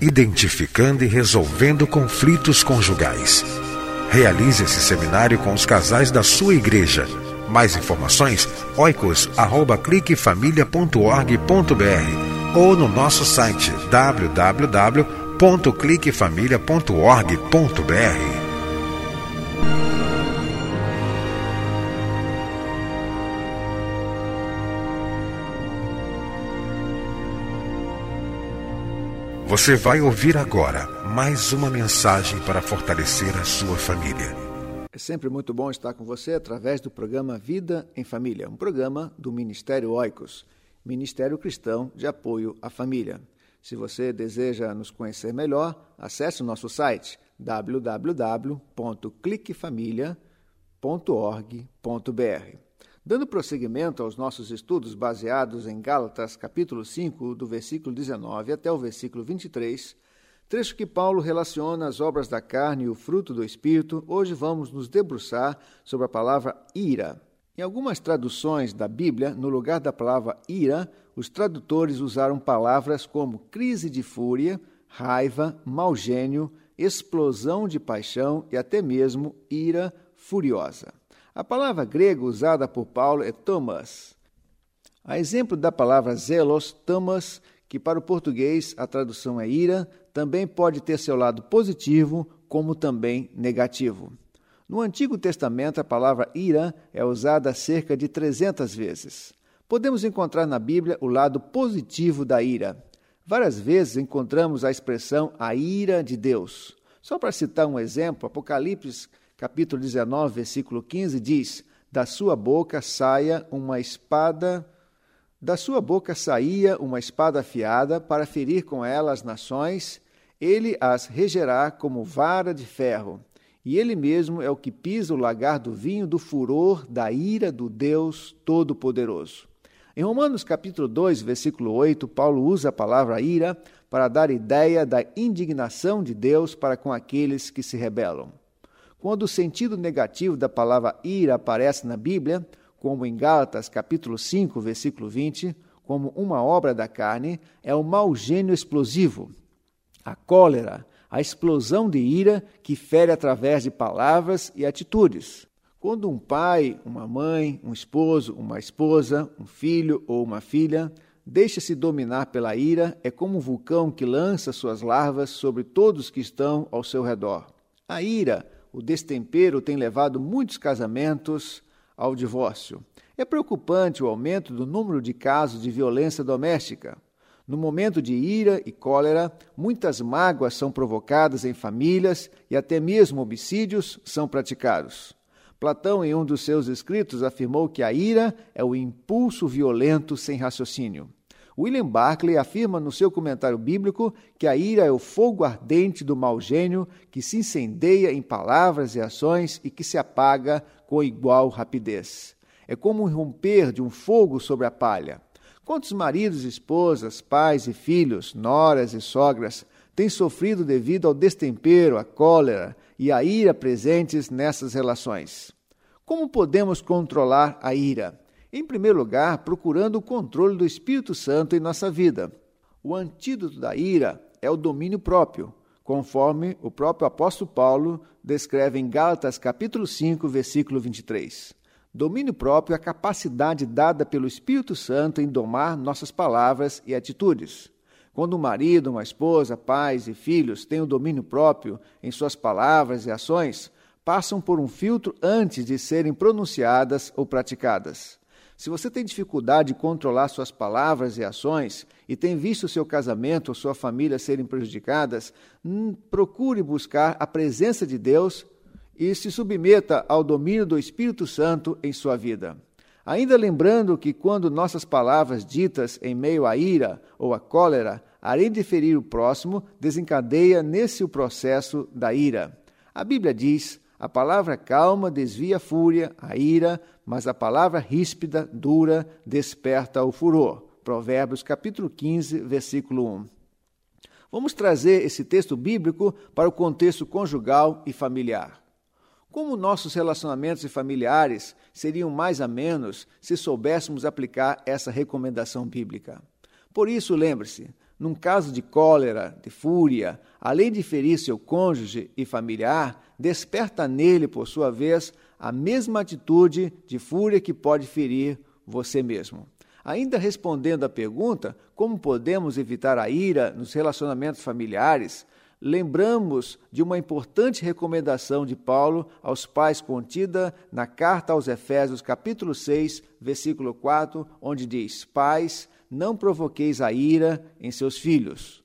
Identificando e resolvendo conflitos conjugais. Realize esse seminário com os casais da sua igreja. Mais informações, oicos.cliquefamilia.org.br ou no nosso site www.cliquefamilia.org.br. Você vai ouvir agora mais uma mensagem para fortalecer a sua família. É sempre muito bom estar com você através do programa Vida em Família, um programa do Ministério Oicos, Ministério Cristão de Apoio à Família. Se você deseja nos conhecer melhor, acesse o nosso site www.cliquefamilia.org.br. Dando prosseguimento aos nossos estudos baseados em Gálatas, capítulo 5, do versículo 19 até o versículo 23, trecho que Paulo relaciona as obras da carne e o fruto do espírito, hoje vamos nos debruçar sobre a palavra ira. Em algumas traduções da Bíblia, no lugar da palavra ira, os tradutores usaram palavras como crise de fúria, raiva, mau gênio, explosão de paixão e até mesmo ira furiosa. A palavra grega usada por Paulo é Thomas. A exemplo da palavra zelos, Thomas, que para o português a tradução é ira, também pode ter seu lado positivo, como também negativo. No Antigo Testamento, a palavra ira é usada cerca de 300 vezes. Podemos encontrar na Bíblia o lado positivo da ira. Várias vezes encontramos a expressão a ira de Deus. Só para citar um exemplo, Apocalipse capítulo 19, versículo 15 diz: Da sua boca saia uma espada, da sua boca saía uma espada afiada para ferir com ela as nações, ele as regerá como vara de ferro. E ele mesmo é o que pisa o lagar do vinho do furor da ira do Deus Todo-Poderoso. Em Romanos capítulo 2, versículo 8, Paulo usa a palavra ira para dar ideia da indignação de Deus para com aqueles que se rebelam. Quando o sentido negativo da palavra ira aparece na Bíblia, como em Gálatas capítulo 5, versículo 20, como uma obra da carne, é o mau gênio explosivo, a cólera, a explosão de ira que fere através de palavras e atitudes. Quando um pai, uma mãe, um esposo, uma esposa, um filho ou uma filha deixa-se dominar pela ira, é como um vulcão que lança suas larvas sobre todos que estão ao seu redor. A ira o destempero tem levado muitos casamentos ao divórcio. É preocupante o aumento do número de casos de violência doméstica. No momento de ira e cólera, muitas mágoas são provocadas em famílias e até mesmo homicídios são praticados. Platão, em um dos seus escritos, afirmou que a ira é o impulso violento sem raciocínio. William Barclay afirma no seu comentário bíblico que a ira é o fogo ardente do mau gênio que se incendeia em palavras e ações e que se apaga com igual rapidez. É como o romper de um fogo sobre a palha. Quantos maridos, esposas, pais e filhos, noras e sogras têm sofrido devido ao destempero, à cólera e à ira presentes nessas relações? Como podemos controlar a ira? Em primeiro lugar, procurando o controle do Espírito Santo em nossa vida. O antídoto da ira é o domínio próprio, conforme o próprio apóstolo Paulo descreve em Gálatas capítulo 5, versículo 23. Domínio próprio é a capacidade dada pelo Espírito Santo em domar nossas palavras e atitudes. Quando um marido, uma esposa, pais e filhos têm o domínio próprio em suas palavras e ações, passam por um filtro antes de serem pronunciadas ou praticadas. Se você tem dificuldade de controlar suas palavras e ações e tem visto seu casamento ou sua família serem prejudicadas, hum, procure buscar a presença de Deus e se submeta ao domínio do Espírito Santo em sua vida. Ainda lembrando que quando nossas palavras ditas em meio à ira ou à cólera, além de ferir o próximo, desencadeia nesse o processo da ira. A Bíblia diz: a palavra calma desvia a fúria, a ira, mas a palavra ríspida, dura, desperta o furor. Provérbios capítulo 15, versículo 1. Vamos trazer esse texto bíblico para o contexto conjugal e familiar. Como nossos relacionamentos familiares seriam mais a menos se soubéssemos aplicar essa recomendação bíblica? Por isso, lembre-se: num caso de cólera, de fúria, além de ferir seu cônjuge e familiar, desperta nele, por sua vez, a mesma atitude de fúria que pode ferir você mesmo. Ainda respondendo à pergunta como podemos evitar a ira nos relacionamentos familiares, lembramos de uma importante recomendação de Paulo aos pais contida na carta aos Efésios, capítulo 6, versículo 4, onde diz: Pais, não provoqueis a ira em seus filhos.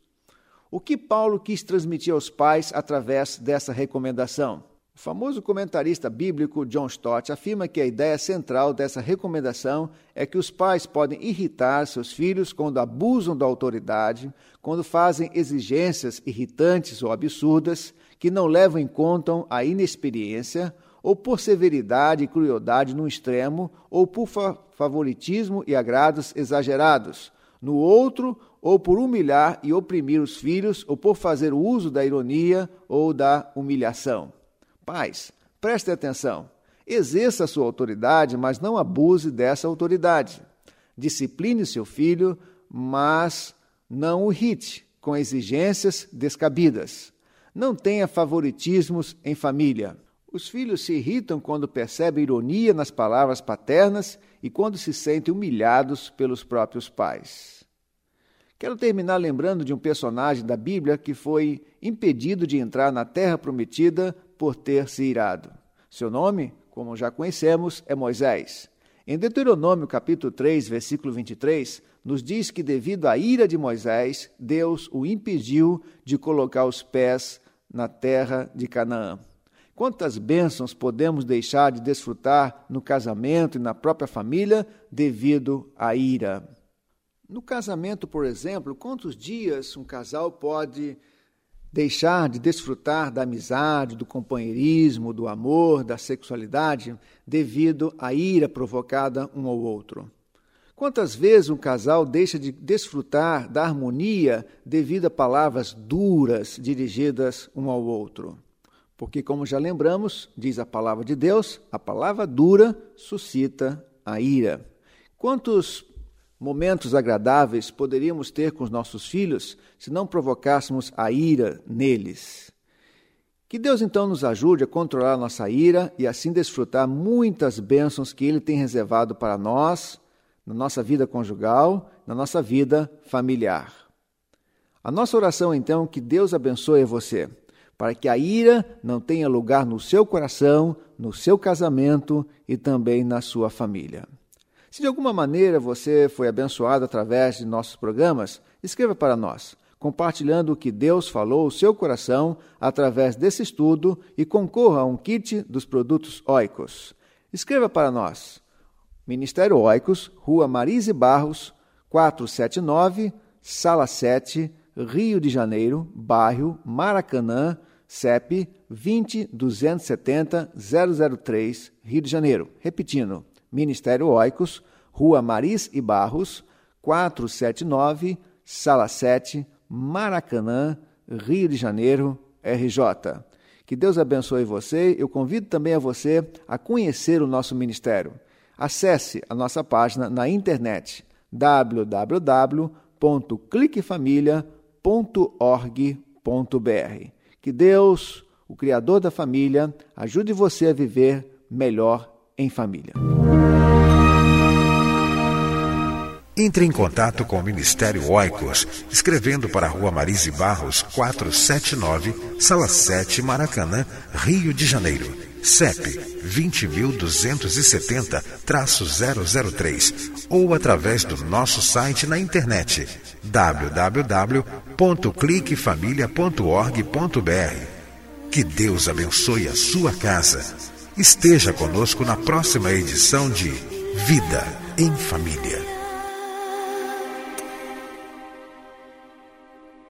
O que Paulo quis transmitir aos pais através dessa recomendação? O famoso comentarista bíblico John Stott afirma que a ideia central dessa recomendação é que os pais podem irritar seus filhos quando abusam da autoridade, quando fazem exigências irritantes ou absurdas, que não levam em conta a inexperiência, ou por severidade e crueldade no extremo, ou por favoritismo e agrados exagerados. No outro, ou por humilhar e oprimir os filhos, ou por fazer uso da ironia ou da humilhação. Pais, preste atenção. Exerça sua autoridade, mas não abuse dessa autoridade. Discipline seu filho, mas não o irrite com exigências descabidas. Não tenha favoritismos em família. Os filhos se irritam quando percebem ironia nas palavras paternas e quando se sentem humilhados pelos próprios pais. Quero terminar lembrando de um personagem da Bíblia que foi impedido de entrar na terra prometida por ter se irado. Seu nome, como já conhecemos, é Moisés. Em Deuteronômio capítulo 3, versículo 23, nos diz que devido à ira de Moisés, Deus o impediu de colocar os pés na terra de Canaã. Quantas bênçãos podemos deixar de desfrutar no casamento e na própria família devido à ira? No casamento, por exemplo, quantos dias um casal pode deixar de desfrutar da amizade, do companheirismo, do amor, da sexualidade devido à ira provocada um ao outro. Quantas vezes um casal deixa de desfrutar da harmonia devido a palavras duras dirigidas um ao outro? Porque, como já lembramos, diz a palavra de Deus, a palavra dura suscita a ira. Quantos momentos agradáveis poderíamos ter com os nossos filhos se não provocássemos a ira neles. Que Deus então nos ajude a controlar nossa ira e assim desfrutar muitas bênçãos que Ele tem reservado para nós, na nossa vida conjugal, na nossa vida familiar. A nossa oração então que Deus abençoe você, para que a ira não tenha lugar no seu coração, no seu casamento e também na sua família. Se de alguma maneira você foi abençoado através de nossos programas, escreva para nós, compartilhando o que Deus falou ao seu coração através desse estudo e concorra a um kit dos produtos Oicos. Escreva para nós. Ministério Oicos, Rua Marise Barros, 479, Sala 7, Rio de Janeiro, bairro Maracanã, CEP 20 270 003, Rio de Janeiro. Repetindo, Ministério Oicos, Rua Maris e Barros, 479, Sala 7, Maracanã, Rio de Janeiro, RJ. Que Deus abençoe você. Eu convido também a você a conhecer o nosso ministério. Acesse a nossa página na internet www.cliquefamilia.org.br. Que Deus, o Criador da família, ajude você a viver melhor em família. Entre em contato com o Ministério Oicos, escrevendo para a Rua Marise Barros, 479, Sala 7, Maracanã, Rio de Janeiro. CEP 20.270-003 ou através do nosso site na internet www.cliquefamilia.org.br. Que Deus abençoe a sua casa. Esteja conosco na próxima edição de Vida em Família.